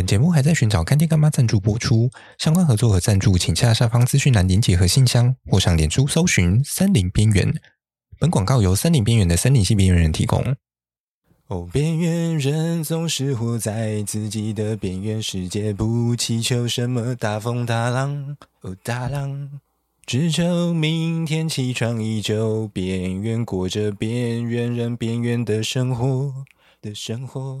本节目还在寻找干爹干妈赞助播出，相关合作和赞助，请下下方资讯栏连结和信箱，或上脸书搜寻“森林边缘”。本广告由森林边缘的森林系边缘人提供。哦，边缘人总是活在自己的边缘世界，不祈求什么大风大浪。哦，大浪，只求明天起床依旧边缘，过着边缘人边缘的生活的生活。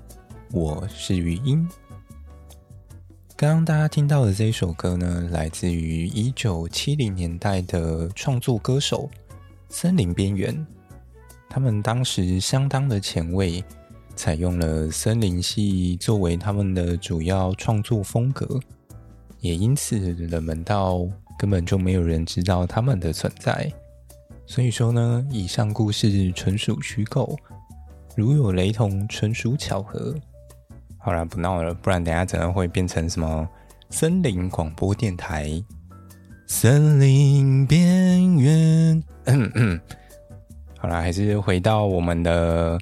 我是余音。刚刚大家听到的这一首歌呢，来自于一九七零年代的创作歌手森林边缘。他们当时相当的前卫，采用了森林系作为他们的主要创作风格，也因此冷门到根本就没有人知道他们的存在。所以说呢，以上故事纯属虚构，如有雷同，纯属巧合。好了，不闹了，不然等下真的会变成什么森林广播电台？森林边缘。嗯嗯。好了，还是回到我们的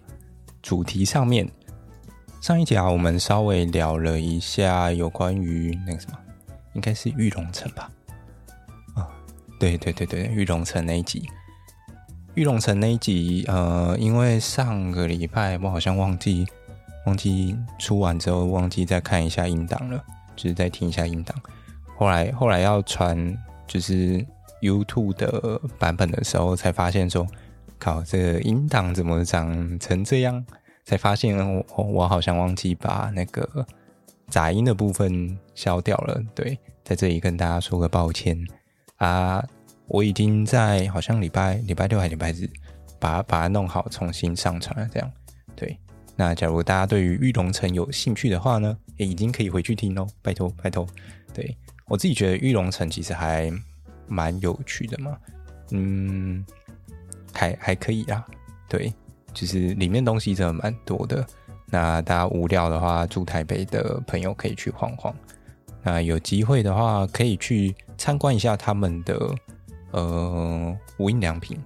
主题上面。上一集啊，我们稍微聊了一下有关于那个什么，应该是玉龙城吧？啊，对对对对，玉龙城那一集。玉龙城那一集，呃，因为上个礼拜我好像忘记。忘记出完之后，忘记再看一下音档了，就是再听一下音档。后来后来要传就是 YouTube 的版本的时候，才发现说，靠，这个音档怎么长成这样？才发现我我好像忘记把那个杂音的部分消掉了。对，在这里跟大家说个抱歉啊！我已经在好像礼拜礼拜六还礼拜日把它把它弄好，重新上传了。这样对。那假如大家对于玉龙城有兴趣的话呢，也已经可以回去听哦，拜托拜托。对，我自己觉得玉龙城其实还蛮有趣的嘛，嗯，还还可以啊。对，就是里面东西真的蛮多的。那大家无聊的话，住台北的朋友可以去晃晃。那有机会的话，可以去参观一下他们的呃无印良品。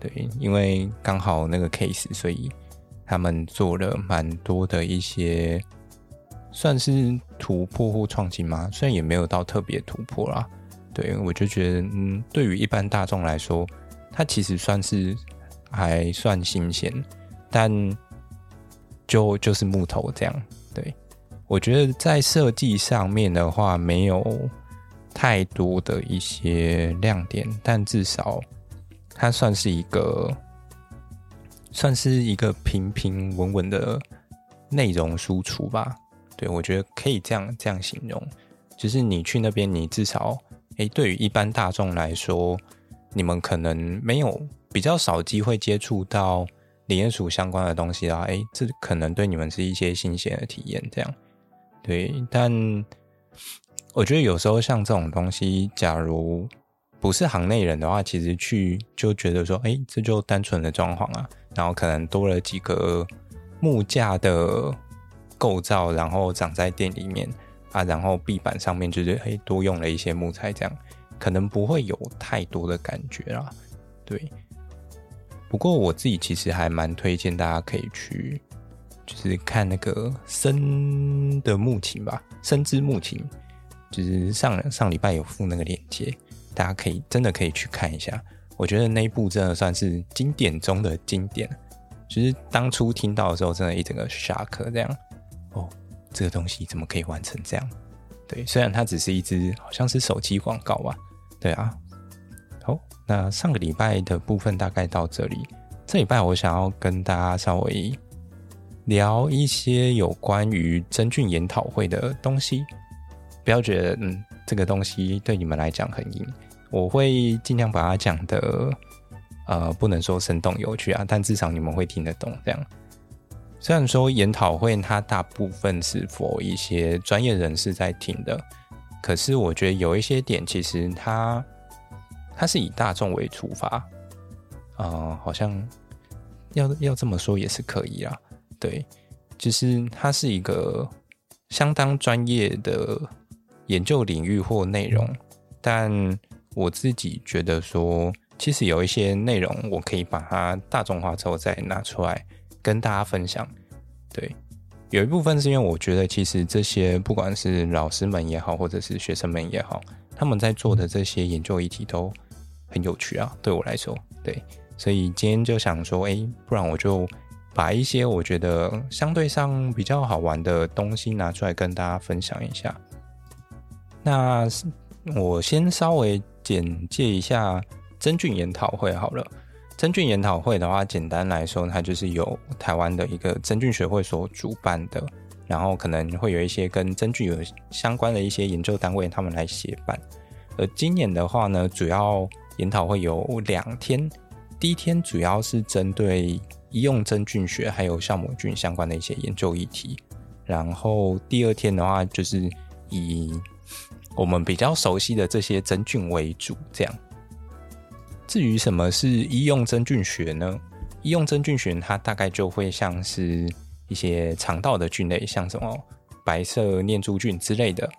对，因为刚好那个 case，所以。他们做了蛮多的一些，算是突破或创新吗？虽然也没有到特别突破啦。对，我就觉得，嗯，对于一般大众来说，它其实算是还算新鲜，但就就是木头这样。对，我觉得在设计上面的话，没有太多的一些亮点，但至少它算是一个。算是一个平平稳稳的内容输出吧，对，我觉得可以这样这样形容，就是你去那边，你至少，诶，对于一般大众来说，你们可能没有比较少机会接触到李鼹鼠相关的东西啦，诶，这可能对你们是一些新鲜的体验，这样，对，但我觉得有时候像这种东西，假如不是行内人的话，其实去就觉得说，诶，这就单纯的装潢啊。然后可能多了几个木架的构造，然后长在店里面啊，然后壁板上面就是诶多用了一些木材，这样可能不会有太多的感觉啦。对，不过我自己其实还蛮推荐大家可以去，就是看那个森的木琴吧，森之木琴，就是上上礼拜有附那个链接，大家可以真的可以去看一下。我觉得那一部真的算是经典中的经典，就是当初听到的时候，真的一整个傻壳这样。哦，这个东西怎么可以完成这样？对，虽然它只是一支好像是手机广告吧。对啊。好，那上个礼拜的部分大概到这里。这礼拜我想要跟大家稍微聊一些有关于真菌研讨会的东西。不要觉得嗯，这个东西对你们来讲很硬。我会尽量把它讲的，呃，不能说生动有趣啊，但至少你们会听得懂这样。虽然说研讨会它大部分是否一些专业人士在听的，可是我觉得有一些点其实它它是以大众为出发，啊、好像要要这么说也是可以啊。对，就是它是一个相当专业的研究领域或内容，但我自己觉得说。其实有一些内容，我可以把它大众化之后再拿出来跟大家分享。对，有一部分是因为我觉得，其实这些不管是老师们也好，或者是学生们也好，他们在做的这些研究议题都很有趣啊。对我来说，对，所以今天就想说，哎，不然我就把一些我觉得相对上比较好玩的东西拿出来跟大家分享一下。那我先稍微简介一下。真菌研讨会好了，真菌研讨会的话，简单来说，它就是由台湾的一个真菌学会所主办的，然后可能会有一些跟真菌有相关的一些研究单位，他们来协办。而今年的话呢，主要研讨会有两天，第一天主要是针对医用真菌学还有酵母菌相关的一些研究议题，然后第二天的话，就是以我们比较熟悉的这些真菌为主，这样。至于什么是医用真菌学呢？医用真菌学它大概就会像是一些肠道的菌类，像什么白色念珠菌之类的，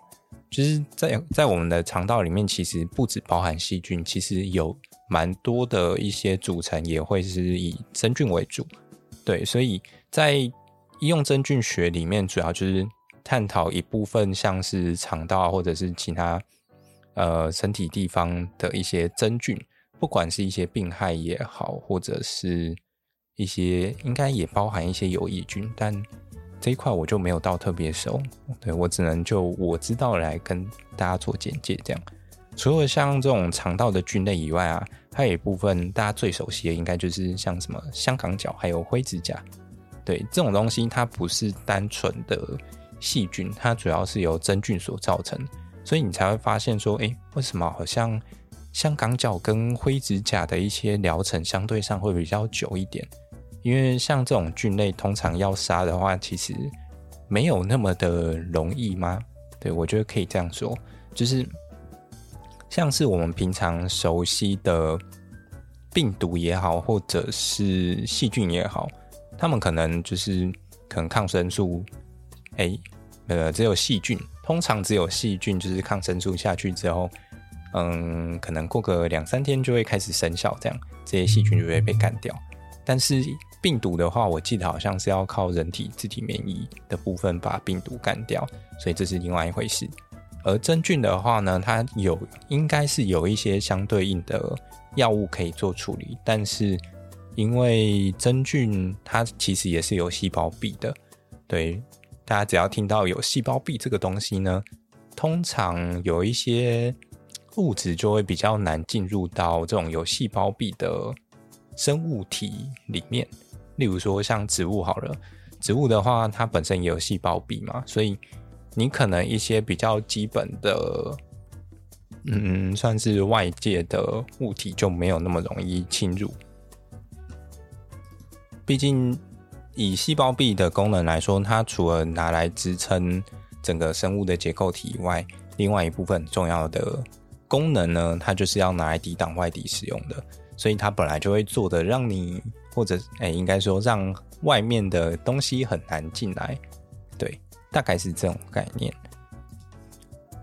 就是在在我们的肠道里面，其实不止包含细菌，其实有蛮多的一些组成也会是以真菌为主。对，所以在医用真菌学里面，主要就是探讨一部分像是肠道或者是其他呃身体地方的一些真菌。不管是一些病害也好，或者是一些应该也包含一些有益菌，但这一块我就没有到特别熟，对，我只能就我知道来跟大家做简介这样。除了像这种肠道的菌类以外啊，还有一部分大家最熟悉的应该就是像什么香港脚还有灰指甲，对，这种东西它不是单纯的细菌，它主要是由真菌所造成，所以你才会发现说，哎，为什么好像？香港脚跟灰指甲的一些疗程相对上会比较久一点，因为像这种菌类通常要杀的话，其实没有那么的容易吗？对，我觉得可以这样说，就是像是我们平常熟悉的病毒也好，或者是细菌也好，他们可能就是可能抗生素，哎，呃，只有细菌，通常只有细菌，就是抗生素下去之后。嗯，可能过个两三天就会开始生效，这样这些细菌就会被干掉。但是病毒的话，我记得好像是要靠人体自体免疫的部分把病毒干掉，所以这是另外一回事。而真菌的话呢，它有应该是有一些相对应的药物可以做处理，但是因为真菌它其实也是有细胞壁的，对，大家只要听到有细胞壁这个东西呢，通常有一些。物质就会比较难进入到这种有细胞壁的生物体里面，例如说像植物好了，植物的话它本身也有细胞壁嘛，所以你可能一些比较基本的，嗯，算是外界的物体就没有那么容易侵入。毕竟以细胞壁的功能来说，它除了拿来支撑整个生物的结构体以外，另外一部分重要的。功能呢，它就是要拿来抵挡外敌使用的，所以它本来就会做的让你或者哎、应该说让外面的东西很难进来，对，大概是这种概念。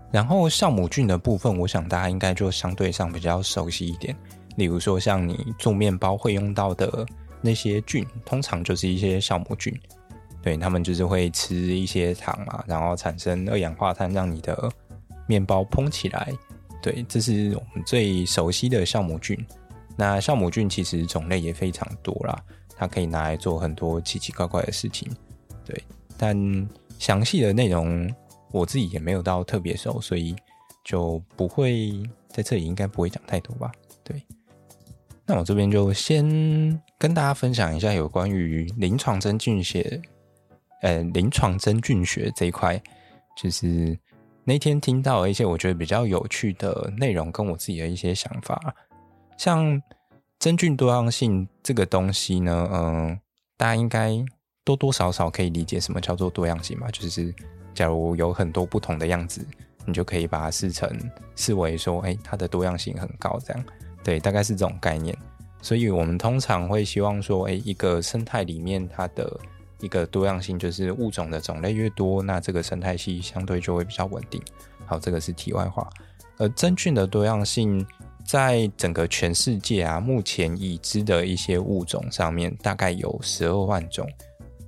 然后酵母菌的部分，我想大家应该就相对上比较熟悉一点，例如说像你做面包会用到的那些菌，通常就是一些酵母菌，对，他们就是会吃一些糖嘛，然后产生二氧化碳，让你的面包膨起来。对，这是我们最熟悉的酵母菌。那酵母菌其实种类也非常多啦，它可以拿来做很多奇奇怪怪的事情。对，但详细的内容我自己也没有到特别熟，所以就不会在这里应该不会讲太多吧。对，那我这边就先跟大家分享一下有关于临床真菌学，呃，临床真菌学这一块，就是。那天听到一些我觉得比较有趣的内容，跟我自己的一些想法，像真菌多样性这个东西呢，嗯，大家应该多多少少可以理解什么叫做多样性嘛，就是假如有很多不同的样子，你就可以把它视成视为说，哎，它的多样性很高，这样，对，大概是这种概念。所以我们通常会希望说，哎，一个生态里面它的一个多样性，就是物种的种类越多，那这个生态系相对就会比较稳定。好，这个是题外话。而真菌的多样性，在整个全世界啊，目前已知的一些物种上面，大概有十二万种。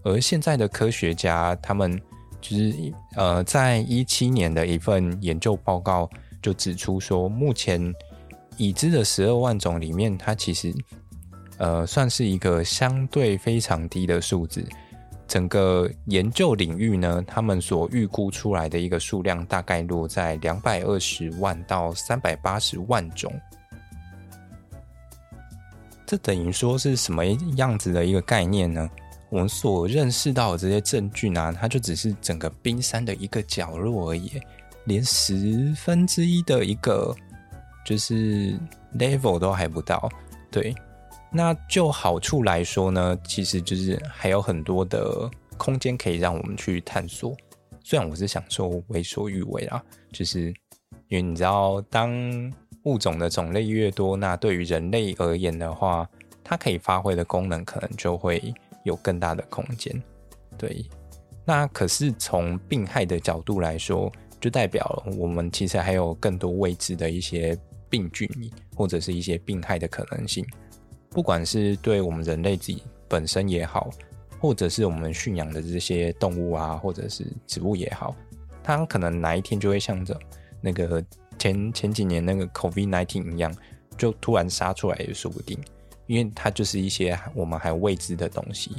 而现在的科学家，他们就是呃，在一七年的一份研究报告就指出说，目前。已知的十二万种里面，它其实呃算是一个相对非常低的数字。整个研究领域呢，他们所预估出来的一个数量大概落在两百二十万到三百八十万种。这等于说是什么样子的一个概念呢？我们所认识到的这些真菌啊，它就只是整个冰山的一个角落而已，连十分之一的一个。就是 level 都还不到，对。那就好处来说呢，其实就是还有很多的空间可以让我们去探索。虽然我是想说为所欲为啦，就是因为你知道，当物种的种类越多，那对于人类而言的话，它可以发挥的功能可能就会有更大的空间。对。那可是从病害的角度来说，就代表我们其实还有更多未知的一些。病菌或者是一些病害的可能性，不管是对我们人类自己本身也好，或者是我们驯养的这些动物啊，或者是植物也好，它可能哪一天就会像着那个前前几年那个 COVID-19 一样，就突然杀出来也说不定，因为它就是一些我们还未知的东西。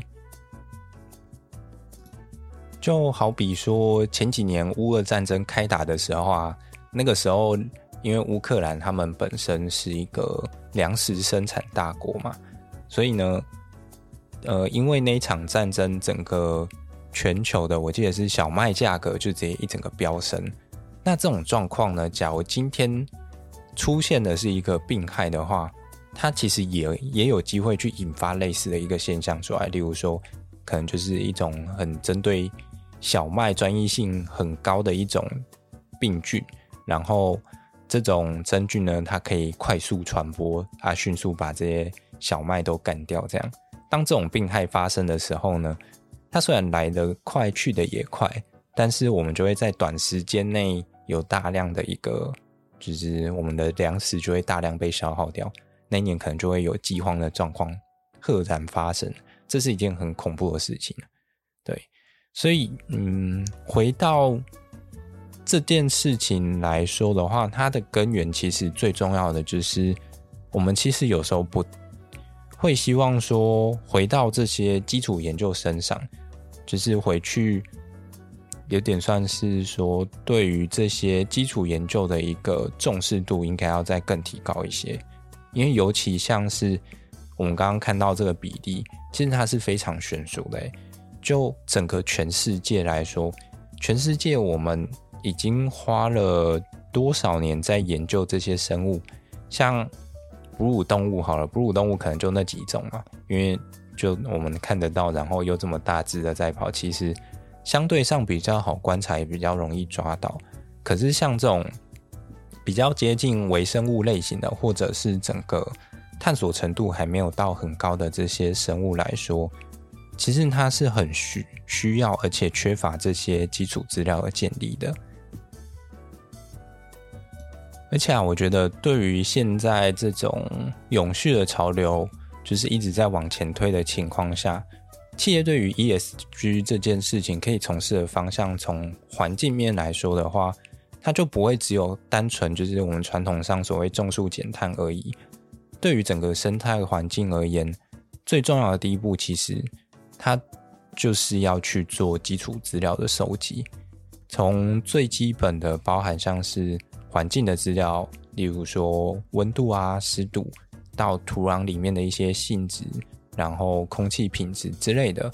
就好比说前几年乌俄战争开打的时候啊，那个时候。因为乌克兰他们本身是一个粮食生产大国嘛，所以呢，呃，因为那一场战争，整个全球的我记得是小麦价格就直接一整个飙升。那这种状况呢，假如今天出现的是一个病害的话，它其实也也有机会去引发类似的一个现象出来。例如说，可能就是一种很针对小麦专一性很高的一种病菌，然后。这种真菌呢，它可以快速传播，啊，迅速把这些小麦都干掉。这样，当这种病害发生的时候呢，它虽然来得快，去得也快，但是我们就会在短时间内有大量的一个，就是我们的粮食就会大量被消耗掉。那一年可能就会有饥荒的状况赫然发生，这是一件很恐怖的事情。对，所以，嗯，回到。这件事情来说的话，它的根源其实最重要的就是，我们其实有时候不会希望说回到这些基础研究身上，就是回去有点算是说，对于这些基础研究的一个重视度应该要再更提高一些，因为尤其像是我们刚刚看到这个比例，其实它是非常悬殊的。就整个全世界来说，全世界我们。已经花了多少年在研究这些生物？像哺乳动物好了，哺乳动物可能就那几种嘛，因为就我们看得到，然后又这么大只的在跑，其实相对上比较好观察，也比较容易抓到。可是像这种比较接近微生物类型的，或者是整个探索程度还没有到很高的这些生物来说，其实它是很需需要，而且缺乏这些基础资料而建立的。而且啊，我觉得对于现在这种永续的潮流，就是一直在往前推的情况下，企业对于 ESG 这件事情可以从事的方向，从环境面来说的话，它就不会只有单纯就是我们传统上所谓种树减碳而已。对于整个生态环境而言，最重要的第一步，其实它就是要去做基础资料的收集，从最基本的包含像是。环境的资料，例如说温度啊、湿度，到土壤里面的一些性质，然后空气品质之类的，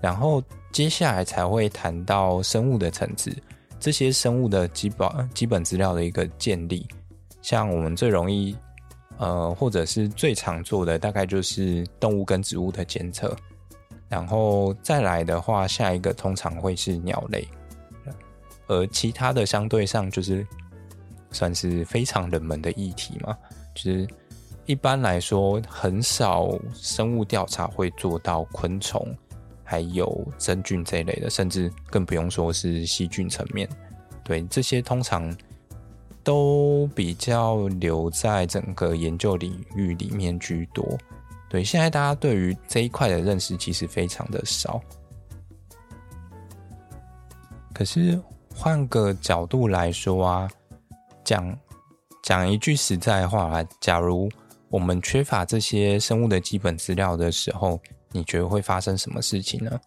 然后接下来才会谈到生物的层次，这些生物的基本基本资料的一个建立。像我们最容易，呃，或者是最常做的，大概就是动物跟植物的监测。然后再来的话，下一个通常会是鸟类，而其他的相对上就是算是非常冷门的议题嘛，就是一般来说很少生物调查会做到昆虫，还有真菌这一类的，甚至更不用说是细菌层面。对，这些通常都比较留在整个研究领域里面居多。对，现在大家对于这一块的认识其实非常的少。可是换个角度来说啊，讲讲一句实在话啊，假如我们缺乏这些生物的基本资料的时候，你觉得会发生什么事情呢？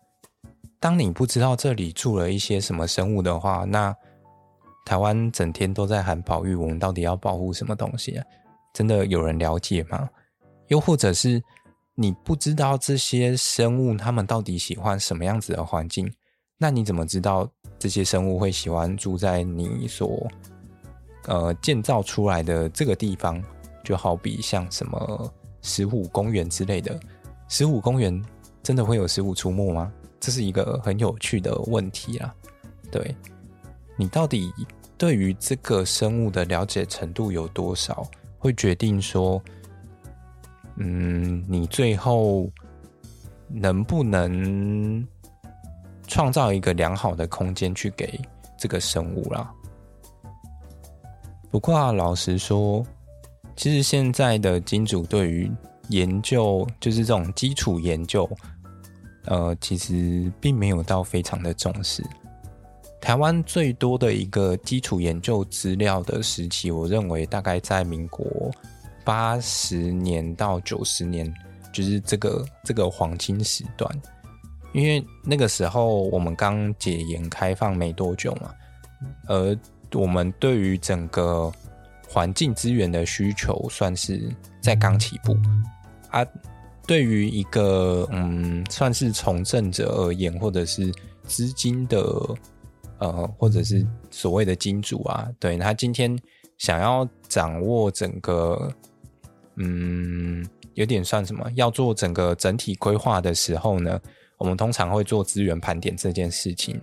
当你不知道这里住了一些什么生物的话，那台湾整天都在喊保育，我们到底要保护什么东西啊？真的有人了解吗？又或者是你不知道这些生物它们到底喜欢什么样子的环境，那你怎么知道这些生物会喜欢住在你所呃建造出来的这个地方？就好比像什么石虎公园之类的，石虎公园真的会有石虎出没吗？这是一个很有趣的问题啊。对，你到底对于这个生物的了解程度有多少，会决定说。嗯，你最后能不能创造一个良好的空间去给这个生物啦？不过，老实说，其实现在的金主对于研究，就是这种基础研究，呃，其实并没有到非常的重视。台湾最多的一个基础研究资料的时期，我认为大概在民国。八十年到九十年，就是这个这个黄金时段，因为那个时候我们刚解严开放没多久嘛，而我们对于整个环境资源的需求算是在刚起步啊。对于一个嗯，算是从政者而言，或者是资金的呃，或者是所谓的金主啊，对，他今天想要掌握整个。嗯，有点算什么？要做整个整体规划的时候呢，我们通常会做资源盘点这件事情。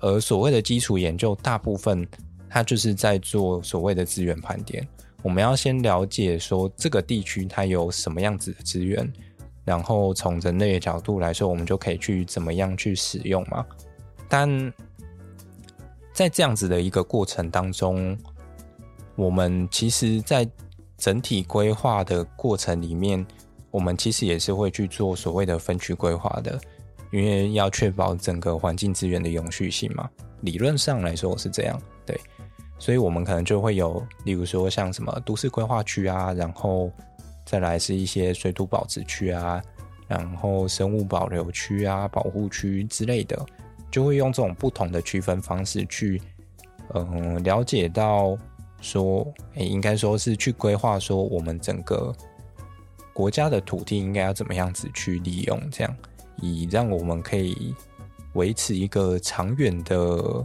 而所谓的基础研究，大部分它就是在做所谓的资源盘点。我们要先了解说这个地区它有什么样子的资源，然后从人类的角度来说，我们就可以去怎么样去使用嘛。但在这样子的一个过程当中，我们其实，在整体规划的过程里面，我们其实也是会去做所谓的分区规划的，因为要确保整个环境资源的永续性嘛。理论上来说是这样，对，所以我们可能就会有，例如说像什么都市规划区啊，然后再来是一些水土保持区啊，然后生物保留区啊、保护区之类的，就会用这种不同的区分方式去，嗯、了解到。说，诶，应该说是去规划，说我们整个国家的土地应该要怎么样子去利用，这样以让我们可以维持一个长远的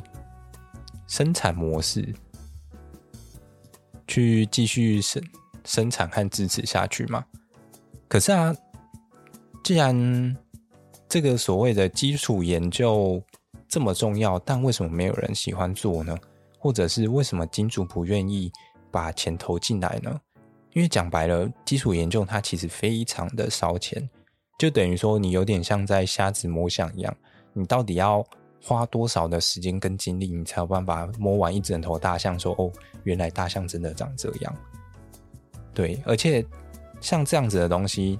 生产模式，去继续生生产和支持下去嘛。可是啊，既然这个所谓的基础研究这么重要，但为什么没有人喜欢做呢？或者是为什么金主不愿意把钱投进来呢？因为讲白了，基础研究它其实非常的烧钱，就等于说你有点像在瞎子摸象一样，你到底要花多少的时间跟精力，你才有办法摸完一整头大象？说哦，原来大象真的长这样。对，而且像这样子的东西，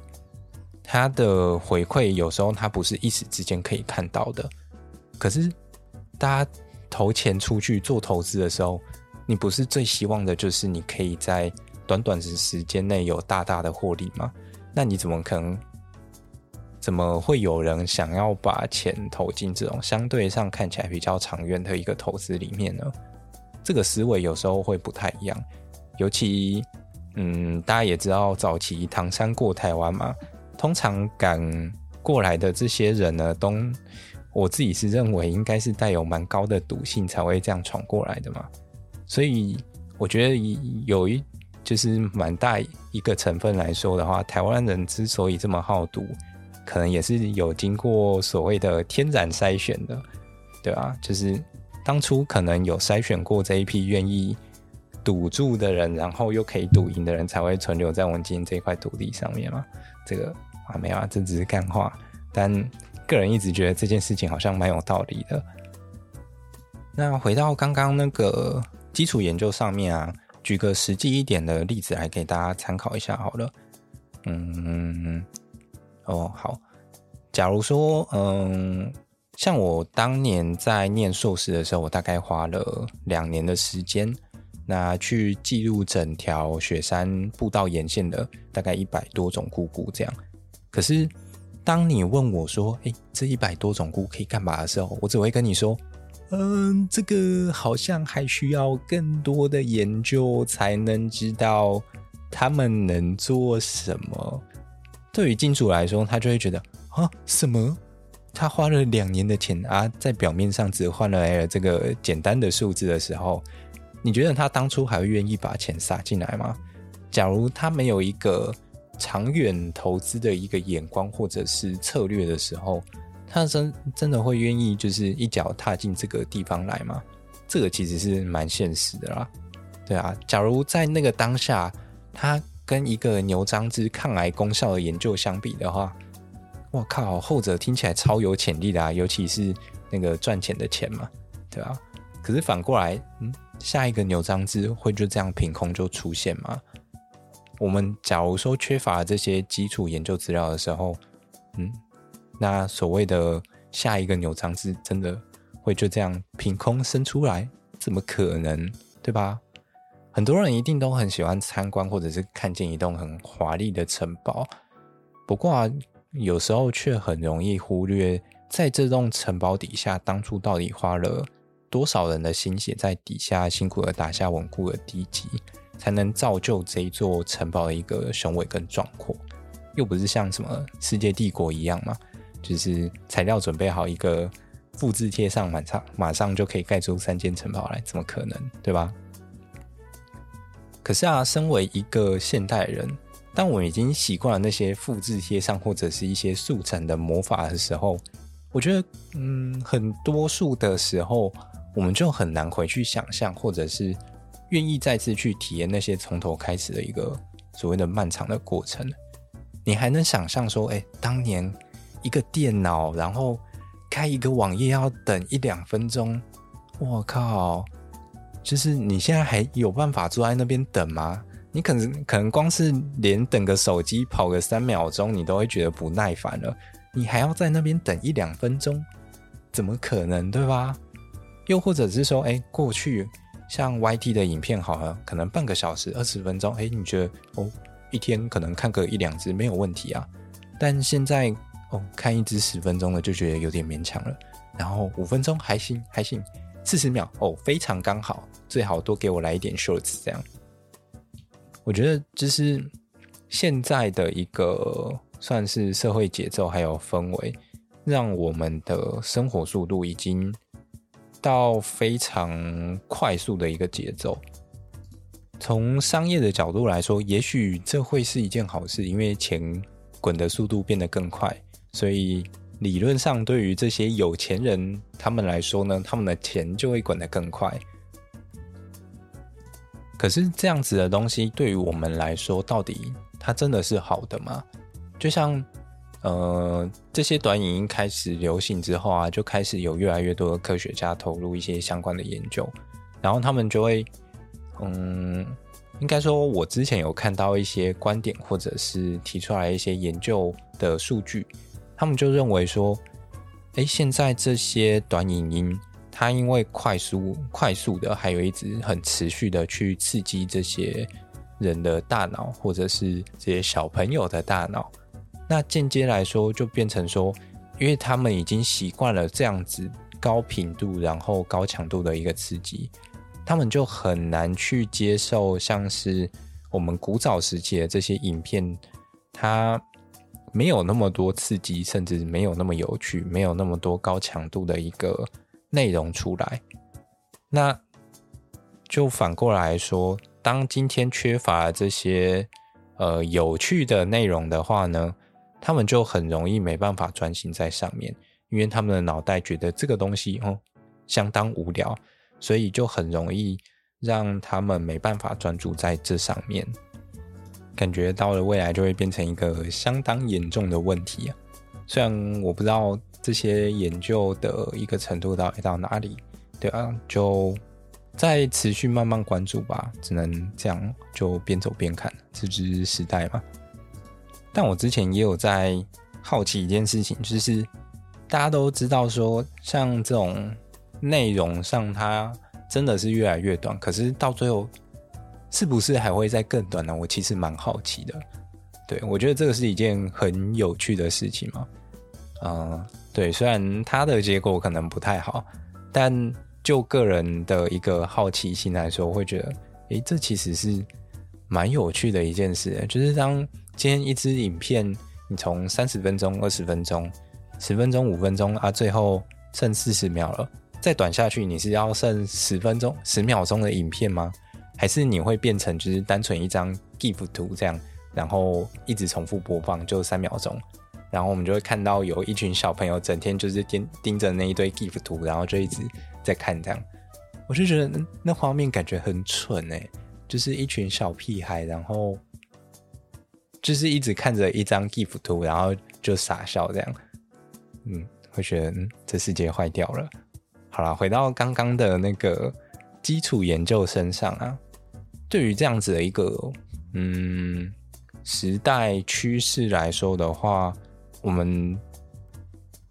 它的回馈有时候它不是一时之间可以看到的。可是大家。投钱出去做投资的时候，你不是最希望的就是你可以在短短的时间内有大大的获利吗？那你怎么可能？怎么会有人想要把钱投进这种相对上看起来比较长远的一个投资里面呢？这个思维有时候会不太一样。尤其，嗯，大家也知道，早期唐山过台湾嘛，通常赶过来的这些人呢，都。我自己是认为应该是带有蛮高的赌性才会这样闯过来的嘛，所以我觉得有一就是蛮大一个成分来说的话，台湾人之所以这么好赌，可能也是有经过所谓的天然筛选的，对啊，就是当初可能有筛选过这一批愿意赌注的人，然后又可以赌赢的人，才会存留在我们今天这块土地上面嘛。这个啊，没有啊，这只是干话。但个人一直觉得这件事情好像蛮有道理的。那回到刚刚那个基础研究上面啊，举个实际一点的例子来给大家参考一下好了。嗯，哦，好。假如说，嗯，像我当年在念硕士的时候，我大概花了两年的时间，那去记录整条雪山步道沿线的大概一百多种菇菇这样。可是，当你问我说，诶，这一百多种菇可以干嘛的时候，我只会跟你说。嗯，这个好像还需要更多的研究才能知道他们能做什么。对于金主来说，他就会觉得啊，什么？他花了两年的钱啊，在表面上只换来了这个简单的数字的时候，你觉得他当初还会愿意把钱撒进来吗？假如他没有一个长远投资的一个眼光或者是策略的时候，他真真的会愿意就是一脚踏进这个地方来吗？这个其实是蛮现实的啦。对啊，假如在那个当下，他跟一个牛樟芝抗癌功效的研究相比的话，我靠，后者听起来超有潜力的啊，尤其是那个赚钱的钱嘛，对啊。可是反过来，嗯，下一个牛樟芝会就这样凭空就出现吗？我们假如说缺乏这些基础研究资料的时候，嗯。那所谓的下一个牛樟芝真的会就这样凭空生出来？怎么可能？对吧？很多人一定都很喜欢参观或者是看见一栋很华丽的城堡，不过啊，有时候却很容易忽略，在这栋城堡底下，当初到底花了多少人的心血在底下辛苦的打下稳固的地基，才能造就这一座城堡的一个雄伟跟壮阔？又不是像什么世界帝国一样嘛。就是材料准备好一个复制贴上，马上马上就可以盖出三间城堡来，怎么可能，对吧？可是啊，身为一个现代人，当我已经习惯了那些复制贴上或者是一些速成的魔法的时候，我觉得，嗯，很多数的时候，我们就很难回去想象，或者是愿意再次去体验那些从头开始的一个所谓的漫长的过程。你还能想象说，哎，当年。一个电脑，然后开一个网页要等一两分钟，我靠！就是你现在还有办法坐在那边等吗？你可能可能光是连等个手机跑个三秒钟，你都会觉得不耐烦了。你还要在那边等一两分钟，怎么可能，对吧？又或者是说，哎，过去像 YT 的影片，好了，可能半个小时、二十分钟，哎，你觉得哦，一天可能看个一两支没有问题啊？但现在。哦，看一支十分钟的就觉得有点勉强了，然后五分钟还行还行，四十秒哦非常刚好，最好多给我来一点 shorts 这样。我觉得这是现在的一个算是社会节奏还有氛围，让我们的生活速度已经到非常快速的一个节奏。从商业的角度来说，也许这会是一件好事，因为钱滚的速度变得更快。所以理论上，对于这些有钱人他们来说呢，他们的钱就会滚得更快。可是这样子的东西对于我们来说，到底它真的是好的吗？就像呃，这些短影音开始流行之后啊，就开始有越来越多的科学家投入一些相关的研究，然后他们就会，嗯，应该说，我之前有看到一些观点，或者是提出来一些研究的数据。他们就认为说，诶，现在这些短影音，它因为快速、快速的，还有一直很持续的去刺激这些人的大脑，或者是这些小朋友的大脑，那间接来说，就变成说，因为他们已经习惯了这样子高频度，然后高强度的一个刺激，他们就很难去接受像是我们古早时期的这些影片，它。没有那么多刺激，甚至没有那么有趣，没有那么多高强度的一个内容出来。那就反过来说，当今天缺乏这些呃有趣的内容的话呢，他们就很容易没办法专心在上面，因为他们的脑袋觉得这个东西哦相当无聊，所以就很容易让他们没办法专注在这上面。感觉到了未来就会变成一个相当严重的问题啊！虽然我不知道这些研究的一个程度到到哪里，对啊，就再持续慢慢关注吧，只能这样，就边走边看，这就是时代嘛。但我之前也有在好奇一件事情，就是大家都知道说，像这种内容上，它真的是越来越短，可是到最后。是不是还会再更短呢？我其实蛮好奇的。对，我觉得这个是一件很有趣的事情嘛。嗯，对，虽然它的结果可能不太好，但就个人的一个好奇心来说，会觉得，诶，这其实是蛮有趣的一件事。就是当今天一支影片，你从三十分钟、二十分钟、十分钟、五分钟啊，最后剩四十秒了，再短下去，你是要剩十分钟、十秒钟的影片吗？还是你会变成就是单纯一张 GIF 图这样，然后一直重复播放，就三秒钟，然后我们就会看到有一群小朋友整天就是盯盯着那一堆 GIF 图，然后就一直在看这样。我就觉得那画面感觉很蠢哎，就是一群小屁孩，然后就是一直看着一张 GIF 图，然后就傻笑这样。嗯，会觉得嗯，这世界坏掉了。好了，回到刚刚的那个基础研究身上啊。对于这样子的一个嗯时代趋势来说的话，我们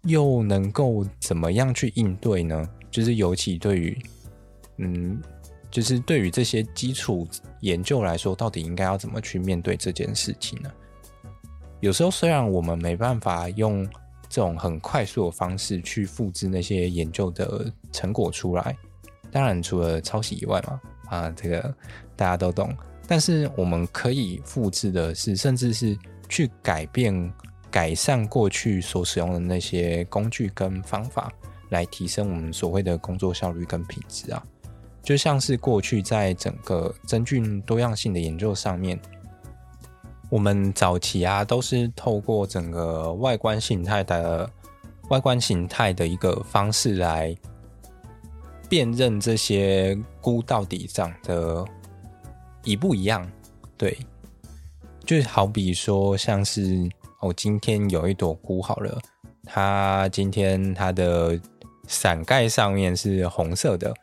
又能够怎么样去应对呢？就是尤其对于嗯，就是对于这些基础研究来说，到底应该要怎么去面对这件事情呢？有时候虽然我们没办法用这种很快速的方式去复制那些研究的成果出来，当然除了抄袭以外嘛。啊，这个大家都懂。但是我们可以复制的是，甚至是去改变、改善过去所使用的那些工具跟方法，来提升我们所谓的工作效率跟品质啊。就像是过去在整个真菌多样性的研究上面，我们早期啊都是透过整个外观形态的外观形态的一个方式来。辨认这些菇到底长得一不一样？对，就好比说，像是、哦、今天有一朵菇好了，它今天它的伞盖上面是红色的，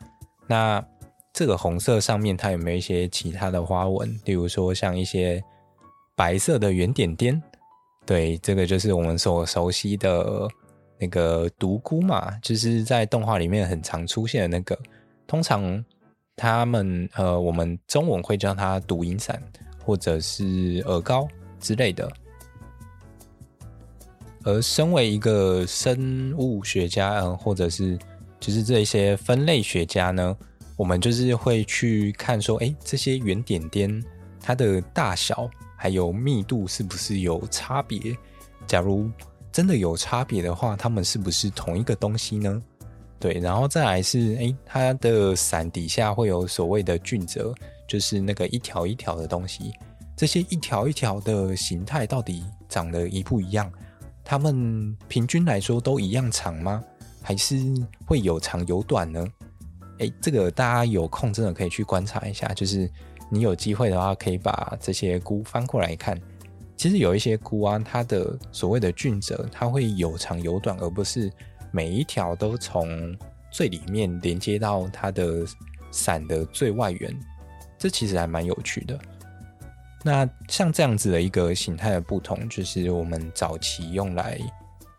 那这个红色上面它有没有一些其他的花纹？例如说像一些白色的圆点点？对，这个就是我们所熟悉的。那个独菇嘛，就是在动画里面很常出现的那个。通常他们呃，我们中文会叫它独影伞，或者是耳膏之类的。而身为一个生物学家，嗯，或者是就是这些分类学家呢，我们就是会去看说，哎，这些圆点点它的大小还有密度是不是有差别？假如真的有差别的话，它们是不是同一个东西呢？对，然后再来是，哎，它的伞底下会有所谓的菌褶，就是那个一条一条的东西。这些一条一条的形态到底长得一不一样？它们平均来说都一样长吗？还是会有长有短呢？哎，这个大家有空真的可以去观察一下，就是你有机会的话，可以把这些菇翻过来看。其实有一些菇啊，它的所谓的菌褶，它会有长有短，而不是每一条都从最里面连接到它的伞的最外缘。这其实还蛮有趣的。那像这样子的一个形态的不同，就是我们早期用来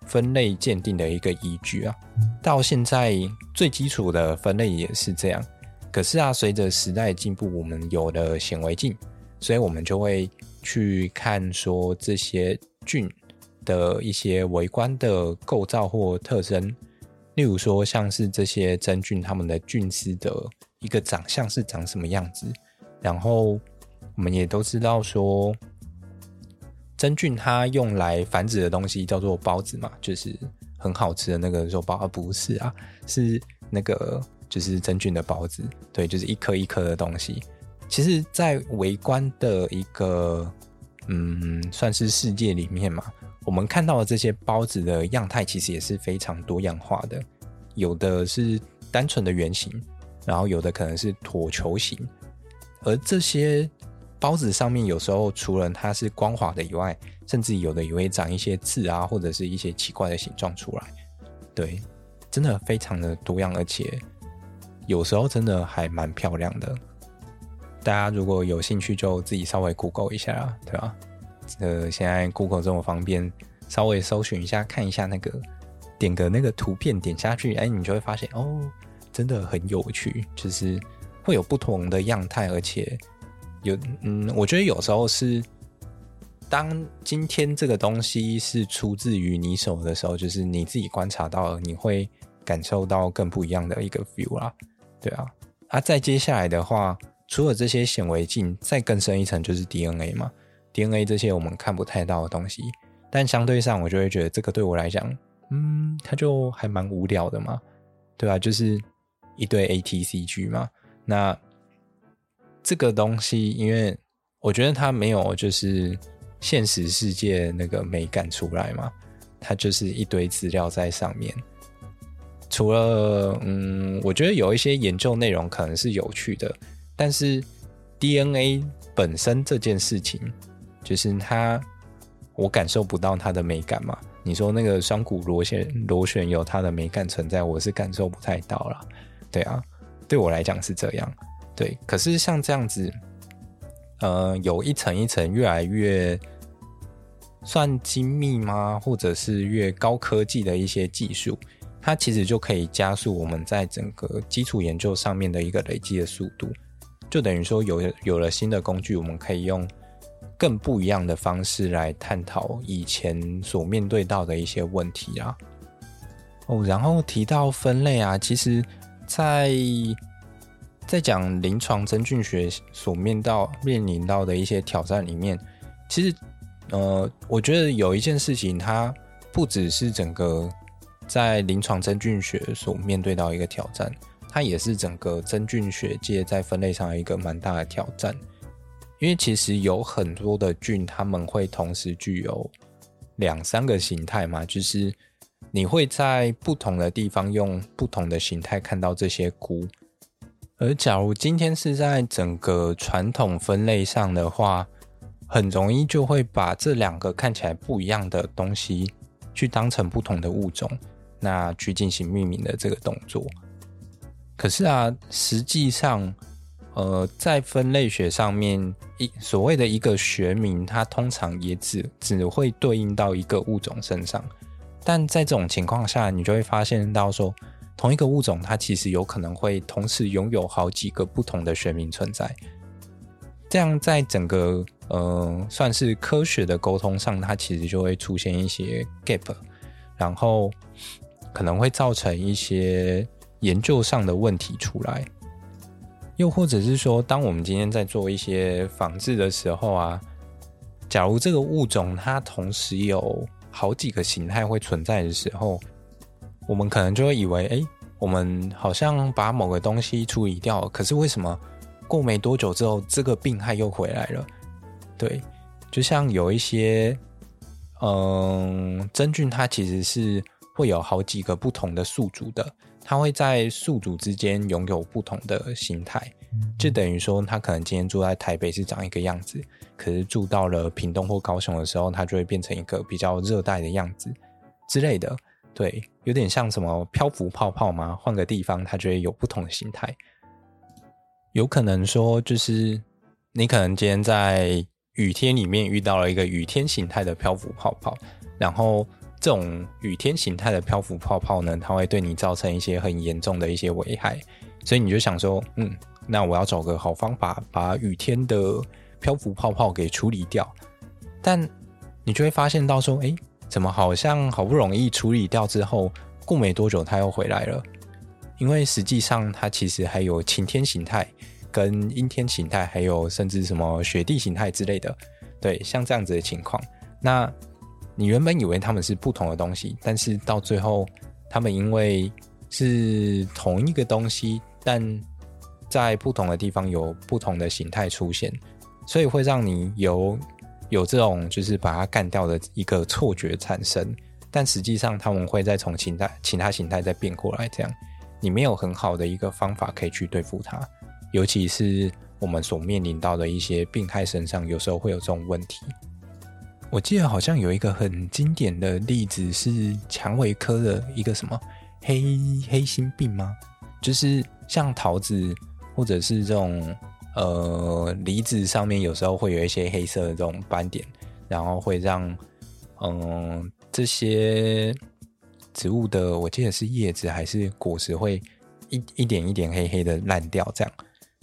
分类鉴定的一个依据啊。到现在最基础的分类也是这样。可是啊，随着时代进步，我们有了显微镜，所以我们就会。去看说这些菌的一些微观的构造或特征，例如说像是这些真菌，它们的菌丝的一个长相是长什么样子。然后我们也都知道说，真菌它用来繁殖的东西叫做孢子嘛，就是很好吃的那个肉包，不是啊，是那个就是真菌的孢子，对，就是一颗一颗的东西。其实，在微观的一个嗯，算是世界里面嘛，我们看到的这些孢子的样态，其实也是非常多样化的。有的是单纯的圆形，然后有的可能是椭球形。而这些包子上面，有时候除了它是光滑的以外，甚至有的也会长一些刺啊，或者是一些奇怪的形状出来。对，真的非常的多样，而且有时候真的还蛮漂亮的。大家如果有兴趣，就自己稍微 Google 一下啦，对吧？呃，现在 Google 这么方便，稍微搜寻一下，看一下那个，点个那个图片，点下去，哎，你就会发现哦，真的很有趣，就是会有不同的样态，而且有，嗯，我觉得有时候是，当今天这个东西是出自于你手的时候，就是你自己观察到了，你会感受到更不一样的一个 feel 啦，对啊，啊，再接下来的话。除了这些显微镜，再更深一层就是 DNA 嘛。DNA 这些我们看不太到的东西，但相对上我就会觉得这个对我来讲，嗯，它就还蛮无聊的嘛，对吧？就是一堆 ATCG 嘛。那这个东西，因为我觉得它没有就是现实世界那个美感出来嘛，它就是一堆资料在上面。除了嗯，我觉得有一些研究内容可能是有趣的。但是 DNA 本身这件事情，就是它，我感受不到它的美感嘛。你说那个双股螺旋螺旋有它的美感存在，我是感受不太到啦。对啊，对我来讲是这样。对，可是像这样子，呃，有一层一层越来越算精密吗？或者是越高科技的一些技术，它其实就可以加速我们在整个基础研究上面的一个累积的速度。就等于说有有了新的工具，我们可以用更不一样的方式来探讨以前所面对到的一些问题啊。哦，然后提到分类啊，其实在，在讲临床真菌学所面到面临到的一些挑战里面，其实呃，我觉得有一件事情，它不只是整个在临床真菌学所面对到一个挑战。它也是整个真菌学界在分类上一个蛮大的挑战，因为其实有很多的菌，它们会同时具有两三个形态嘛，就是你会在不同的地方用不同的形态看到这些菇。而假如今天是在整个传统分类上的话，很容易就会把这两个看起来不一样的东西去当成不同的物种，那去进行命名的这个动作。可是啊，实际上，呃，在分类学上面，一所谓的一个学名，它通常也只只会对应到一个物种身上。但在这种情况下，你就会发现到说，同一个物种，它其实有可能会同时拥有好几个不同的学名存在。这样，在整个呃，算是科学的沟通上，它其实就会出现一些 gap，然后可能会造成一些。研究上的问题出来，又或者是说，当我们今天在做一些仿制的时候啊，假如这个物种它同时有好几个形态会存在的时候，我们可能就会以为，哎，我们好像把某个东西处理掉了，可是为什么过没多久之后，这个病害又回来了？对，就像有一些，嗯，真菌它其实是会有好几个不同的宿主的。它会在宿主之间拥有不同的形态，就等于说，它可能今天住在台北是长一个样子，可是住到了屏东或高雄的时候，它就会变成一个比较热带的样子之类的。对，有点像什么漂浮泡泡嘛，换个地方，它就会有不同的形态。有可能说，就是你可能今天在雨天里面遇到了一个雨天形态的漂浮泡泡，然后。这种雨天形态的漂浮泡泡呢，它会对你造成一些很严重的一些危害，所以你就想说，嗯，那我要找个好方法把雨天的漂浮泡泡给处理掉。但你就会发现到说，哎，怎么好像好不容易处理掉之后，过没多久它又回来了？因为实际上它其实还有晴天形态、跟阴天形态，还有甚至什么雪地形态之类的。对，像这样子的情况，那。你原本以为他们是不同的东西，但是到最后，他们因为是同一个东西，但在不同的地方有不同的形态出现，所以会让你有有这种就是把它干掉的一个错觉产生，但实际上他们会再从其他其他形态再变过来，这样你没有很好的一个方法可以去对付它，尤其是我们所面临到的一些病害身上，有时候会有这种问题。我记得好像有一个很经典的例子是蔷薇科的一个什么黑黑心病吗？就是像桃子或者是这种。呃，梨子上面有时候会有一些黑色的这种斑点，然后会让嗯、这些植物的，我记得是叶子还是果实会一一点一点黑黑的烂掉这样。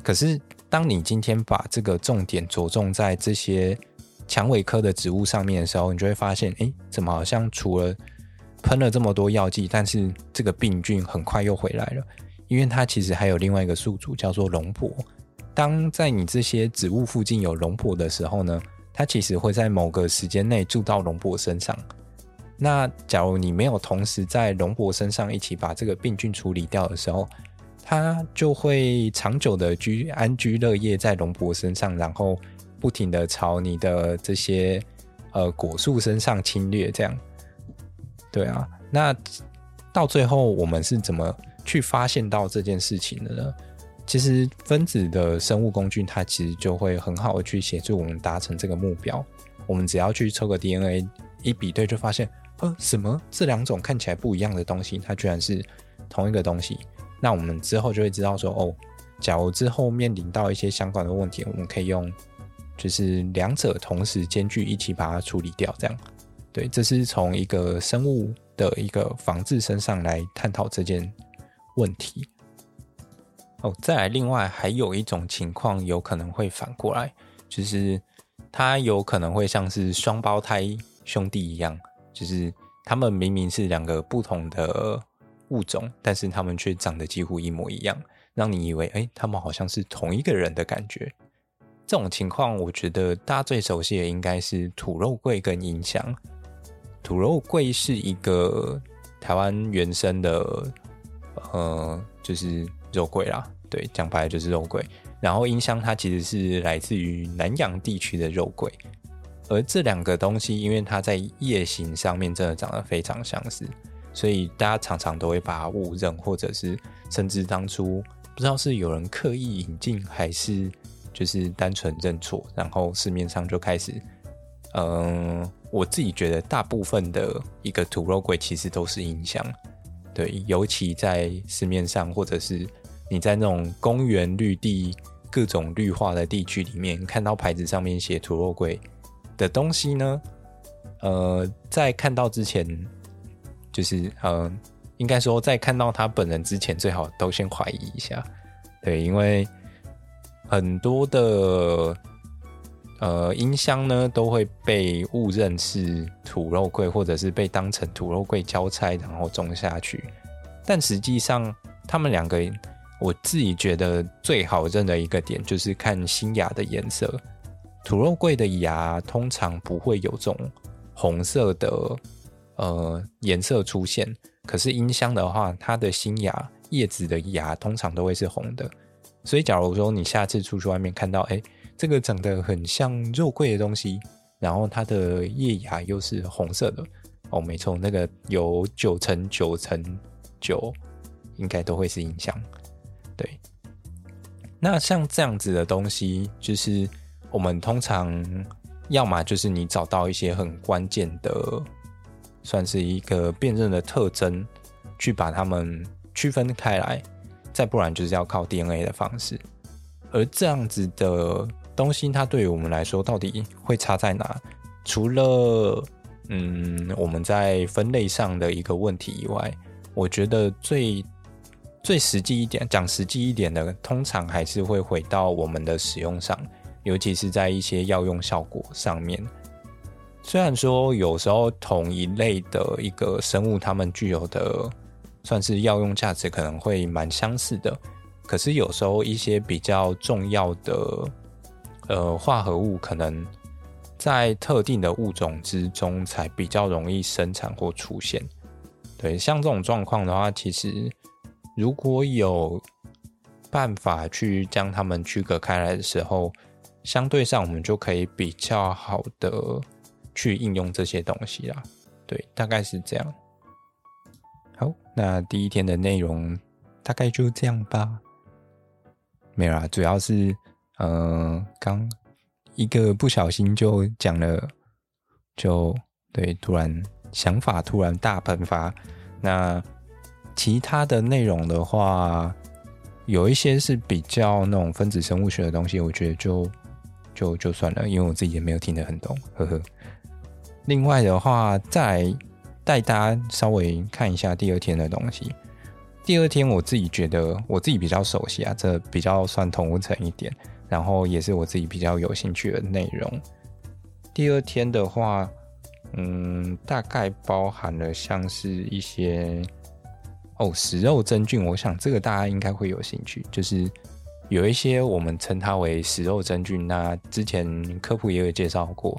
可是当你今天把这个重点着重在这些蔷薇科的植物上面的时候，你就会发现，哎，怎么好像除了喷了这么多药剂，但是这个病菌很快又回来了，因为它其实还有另外一个宿主叫做龙柏。当在你这些植物附近有龙婆的时候呢，它其实会在某个时间内住到龙婆身上。那假如你没有同时在龙婆身上一起把这个病菌处理掉的时候，它就会长久的居安居乐业在龙婆身上，然后不停的朝你的这些呃果树身上侵略。这样，对啊，那到最后我们是怎么去发现到这件事情的呢？其实分子的生物工具，它其实就会很好的去协助我们达成这个目标。我们只要去抽个 DNA，一比对就发现，呃，什么这两种看起来不一样的东西，它居然是同一个东西。那我们之后就会知道说，哦，假如之后面临到一些相关的问题，我们可以用就是两者同时兼具一起把它处理掉。这样，对，这是从一个生物的一个防治身上来探讨这件问题。哦，再来，另外还有一种情况有可能会反过来，就是它有可能会像是双胞胎兄弟一样，就是他们明明是两个不同的物种，但是他们却长得几乎一模一样，让你以为哎，他们好像是同一个人的感觉。这种情况，我觉得大家最熟悉的应该是土肉桂跟樱香。土肉桂是一个台湾原生的，呃，就是。肉桂啦，对，讲白了就是肉桂。然后樱香它其实是来自于南洋地区的肉桂，而这两个东西因为它在叶形上面真的长得非常相似，所以大家常常都会把它误认，或者是甚至当初不知道是有人刻意引进，还是就是单纯认错，然后市面上就开始，嗯、我自己觉得大部分的一个土肉桂其实都是樱香，对，尤其在市面上或者是。你在那种公园绿地、各种绿化的地区里面，看到牌子上面写土肉桂的东西呢？呃，在看到之前，就是呃，应该说在看到他本人之前，最好都先怀疑一下，对，因为很多的呃音箱呢都会被误认是土肉桂，或者是被当成土肉桂交差然后种下去，但实际上他们两个。我自己觉得最好认的一个点就是看新芽的颜色。土肉桂的芽通常不会有这种红色的呃颜色出现，可是音箱的话，它的新芽叶子的芽通常都会是红的。所以，假如说你下次出去外面看到，哎，这个长得很像肉桂的东西，然后它的叶芽又是红色的，哦，没错，那个有九成九成九应该都会是影响。对，那像这样子的东西，就是我们通常要么就是你找到一些很关键的，算是一个辨认的特征，去把它们区分开来；再不然就是要靠 DNA 的方式。而这样子的东西，它对于我们来说到底会差在哪？除了嗯，我们在分类上的一个问题以外，我觉得最。最实际一点，讲实际一点的，通常还是会回到我们的使用上，尤其是在一些药用效果上面。虽然说有时候同一类的一个生物，它们具有的算是药用价值可能会蛮相似的，可是有时候一些比较重要的呃化合物，可能在特定的物种之中才比较容易生产或出现。对，像这种状况的话，其实。如果有办法去将它们区隔开来的时候，相对上我们就可以比较好的去应用这些东西啦。对，大概是这样。好，那第一天的内容大概就这样吧。没有啦，主要是呃，刚一个不小心就讲了，就对，突然想法突然大喷发。那其他的内容的话，有一些是比较那种分子生物学的东西，我觉得就就就算了，因为我自己也没有听得很懂，呵呵。另外的话，再带大家稍微看一下第二天的东西。第二天我自己觉得我自己比较熟悉啊，这比较算同温层一点，然后也是我自己比较有兴趣的内容。第二天的话，嗯，大概包含了像是一些哦，食肉真菌，我想这个大家应该会有兴趣，就是有一些我们称它为食肉真菌，那之前科普也有介绍过，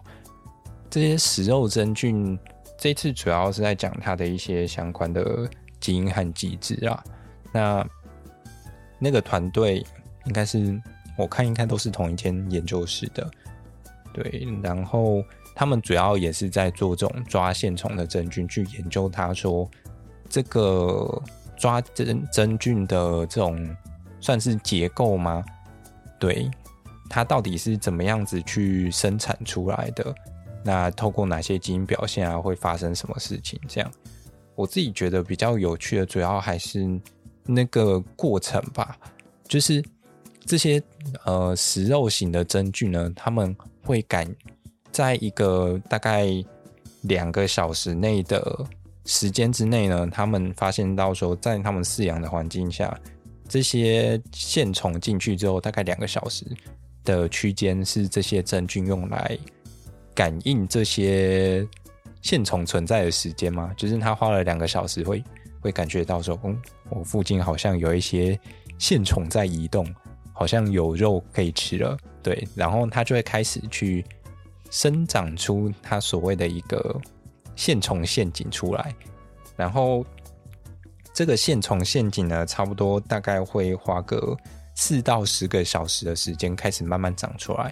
这些食肉真菌，这次主要是在讲它的一些相关的。基因和机制啊，那那个团队应该是我看应该都是同一间研究室的，对，然后他们主要也是在做这种抓线虫的真菌，去研究他说这个抓真真菌的这种算是结构吗？对，它到底是怎么样子去生产出来的？那透过哪些基因表现啊，会发生什么事情？这样。我自己觉得比较有趣的，主要还是那个过程吧。就是这些呃食肉型的真菌呢，他们会感在一个大概两个小时内的时间之内呢，他们发现到说，在他们饲养的环境下，这些线虫进去之后，大概两个小时的区间是这些真菌用来感应这些。线虫存在的时间吗？就是他花了两个小时，会会感觉到说，嗯，我附近好像有一些线虫在移动，好像有肉可以吃了，对，然后他就会开始去生长出他所谓的一个线虫陷阱出来，然后这个线虫陷阱呢，差不多大概会花个四到十个小时的时间开始慢慢长出来。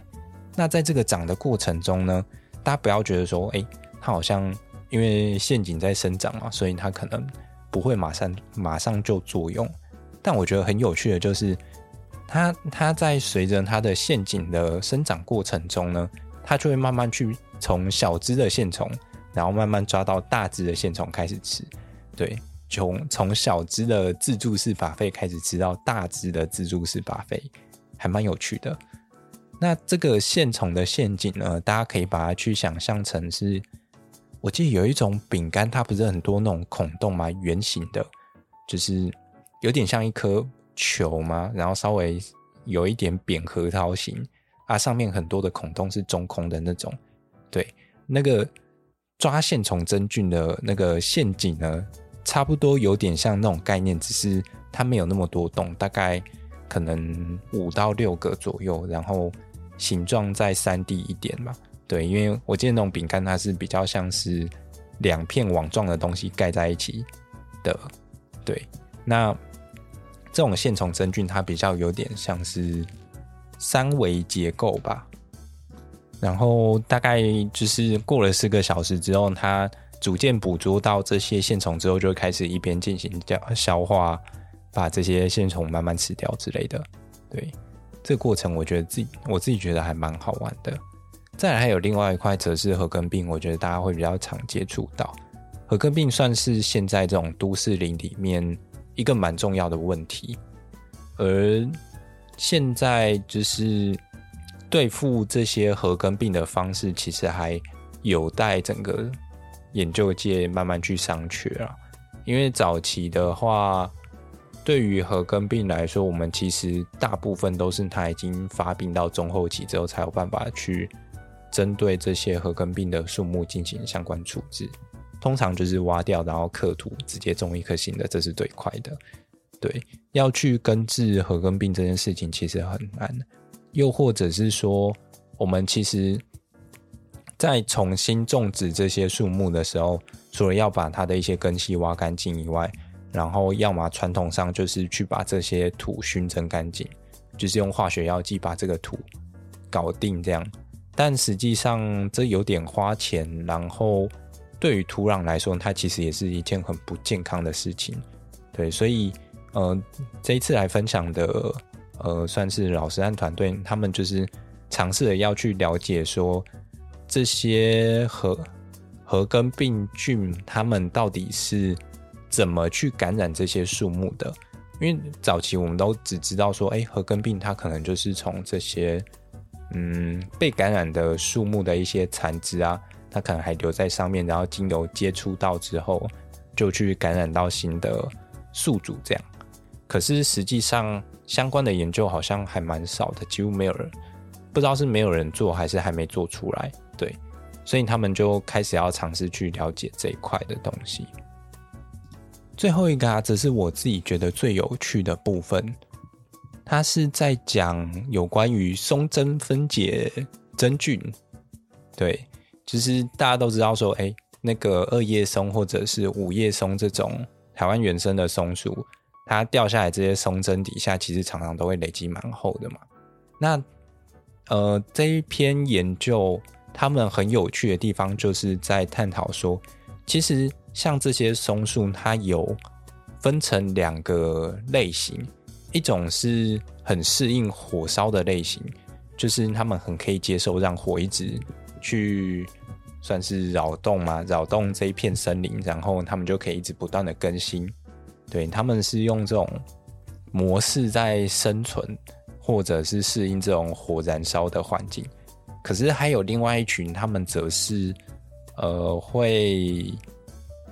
那在这个长的过程中呢，大家不要觉得说，哎。它好像因为陷阱在生长嘛，所以它可能不会马上马上就作用。但我觉得很有趣的就是，它它在随着它的陷阱的生长过程中呢，它就会慢慢去从小只的线虫，然后慢慢抓到大只的线虫开始吃。对，从从小只的自助式法菲开始吃到大只的自助式法菲，还蛮有趣的。那这个线虫的陷阱呢，大家可以把它去想象成是。我记得有一种饼干，它不是很多那种孔洞吗？圆形的，就是有点像一颗球嘛，然后稍微有一点扁核桃形啊，上面很多的孔洞是中空的那种。对，那个抓线虫真菌的那个陷阱呢，差不多有点像那种概念，只是它没有那么多洞，大概可能五到六个左右，然后形状再 3D 一点嘛。对，因为我记得那种饼干，它是比较像是两片网状的东西盖在一起的。对，那这种线虫真菌，它比较有点像是三维结构吧。然后大概就是过了四个小时之后，它逐渐捕捉到这些线虫之后，就开始一边进行掉消化，把这些线虫慢慢吃掉之类的。对，这个过程我觉得自己我自己觉得还蛮好玩的。再来还有另外一块，则是褐根病，我觉得大家会比较常接触到。褐根病算是现在这种都市林里面一个蛮重要的问题，而现在就是对付这些核根病的方式，其实还有待整个研究界慢慢去商榷啊。因为早期的话，对于核根病来说，我们其实大部分都是它已经发病到中后期之后，才有办法去。针对这些核根病的树木进行相关处置，通常就是挖掉，然后刻土，直接种一颗新的，这是最快的。对，要去根治褐根病这件事情其实很难。又或者是说，我们其实，在重新种植这些树木的时候，除了要把它的一些根系挖干净以外，然后要么传统上就是去把这些土熏蒸干净，就是用化学药剂把这个土。搞定这样。但实际上这有点花钱，然后对于土壤来说，它其实也是一件很不健康的事情。对，所以呃，这一次来分享的呃，算是老师和团队，他们就是尝试着要去了解说这些禾禾根病菌，他们到底是怎么去感染这些树木的？因为早期我们都只知道说，哎，核根病它可能就是从这些。嗯，被感染的树木的一些残枝啊，它可能还留在上面，然后经由接触到之后，就去感染到新的宿主这样。可是实际上相关的研究好像还蛮少的，几乎没有人，不知道是没有人做还是还没做出来。对，所以他们就开始要尝试去了解这一块的东西。最后一个啊，则是我自己觉得最有趣的部分。他是在讲有关于松针分解真菌，对，就是大家都知道说，哎，那个二叶松或者是五叶松这种台湾原生的松树，它掉下来这些松针底下，其实常常都会累积蛮厚的嘛。那呃，这一篇研究他们很有趣的地方，就是在探讨说，其实像这些松树，它有分成两个类型。一种是很适应火烧的类型，就是他们很可以接受让火一直去算是扰动嘛，扰动这一片森林，然后他们就可以一直不断的更新。对，他们是用这种模式在生存，或者是适应这种火燃烧的环境。可是还有另外一群，他们则是呃会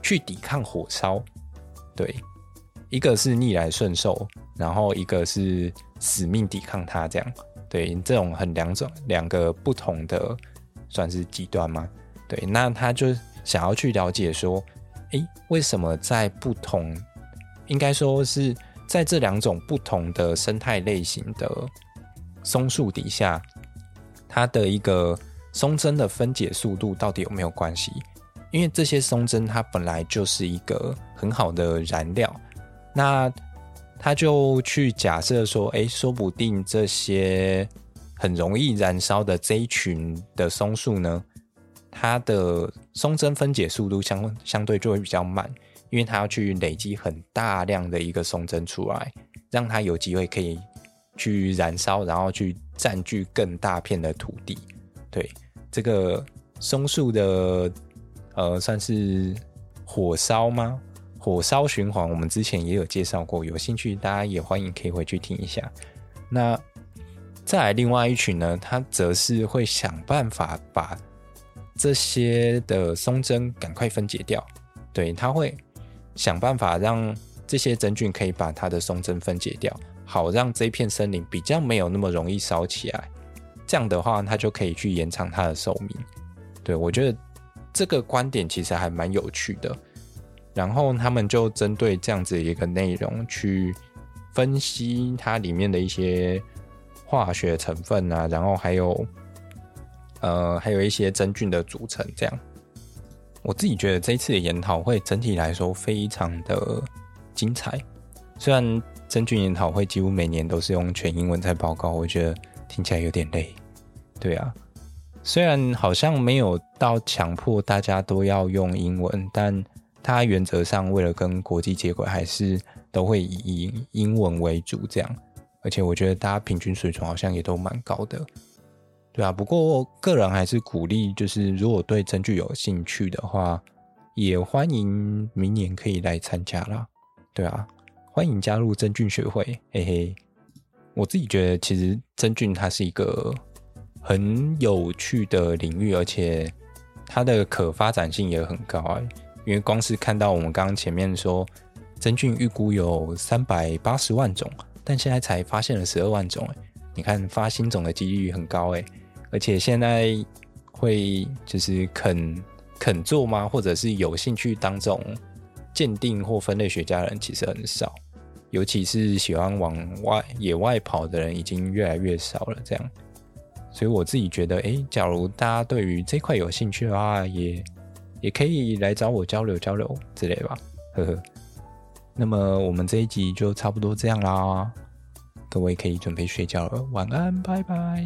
去抵抗火烧，对。一个是逆来顺受，然后一个是死命抵抗它，这样对，这种很两种两个不同的算是极端吗？对，那他就想要去了解说，诶，为什么在不同，应该说是在这两种不同的生态类型的松树底下，它的一个松针的分解速度到底有没有关系？因为这些松针它本来就是一个很好的燃料。那他就去假设说，哎，说不定这些很容易燃烧的这一群的松树呢，它的松针分解速度相相对就会比较慢，因为它要去累积很大量的一个松针出来，让它有机会可以去燃烧，然后去占据更大片的土地。对，这个松树的呃，算是火烧吗？火烧循环，我们之前也有介绍过，有兴趣大家也欢迎可以回去听一下。那再来另外一群呢，他则是会想办法把这些的松针赶快分解掉。对，他会想办法让这些真菌可以把它的松针分解掉，好让这片森林比较没有那么容易烧起来。这样的话，它就可以去延长它的寿命。对，我觉得这个观点其实还蛮有趣的。然后他们就针对这样子一个内容去分析它里面的一些化学成分啊，然后还有呃还有一些真菌的组成。这样，我自己觉得这一次的研讨会整体来说非常的精彩。虽然真菌研讨会几乎每年都是用全英文在报告，我觉得听起来有点累。对啊，虽然好像没有到强迫大家都要用英文，但它原则上为了跟国际接轨，还是都会以英文为主这样。而且我觉得大家平均水准好像也都蛮高的，对啊。不过个人还是鼓励，就是如果对真菌有兴趣的话，也欢迎明年可以来参加啦。对啊，欢迎加入真菌学会，嘿嘿。我自己觉得其实真菌它是一个很有趣的领域，而且它的可发展性也很高啊。因为光是看到我们刚刚前面说，真菌预估有三百八十万种，但现在才发现了十二万种，哎，你看发新种的几率很高，哎，而且现在会就是肯肯做吗？或者是有兴趣当这种鉴定或分类学家的人其实很少，尤其是喜欢往外野外跑的人已经越来越少了，这样，所以我自己觉得，哎，假如大家对于这块有兴趣的话，也。也可以来找我交流交流之类吧，呵呵。那么我们这一集就差不多这样啦，各位可以准备睡觉了，晚安，拜拜。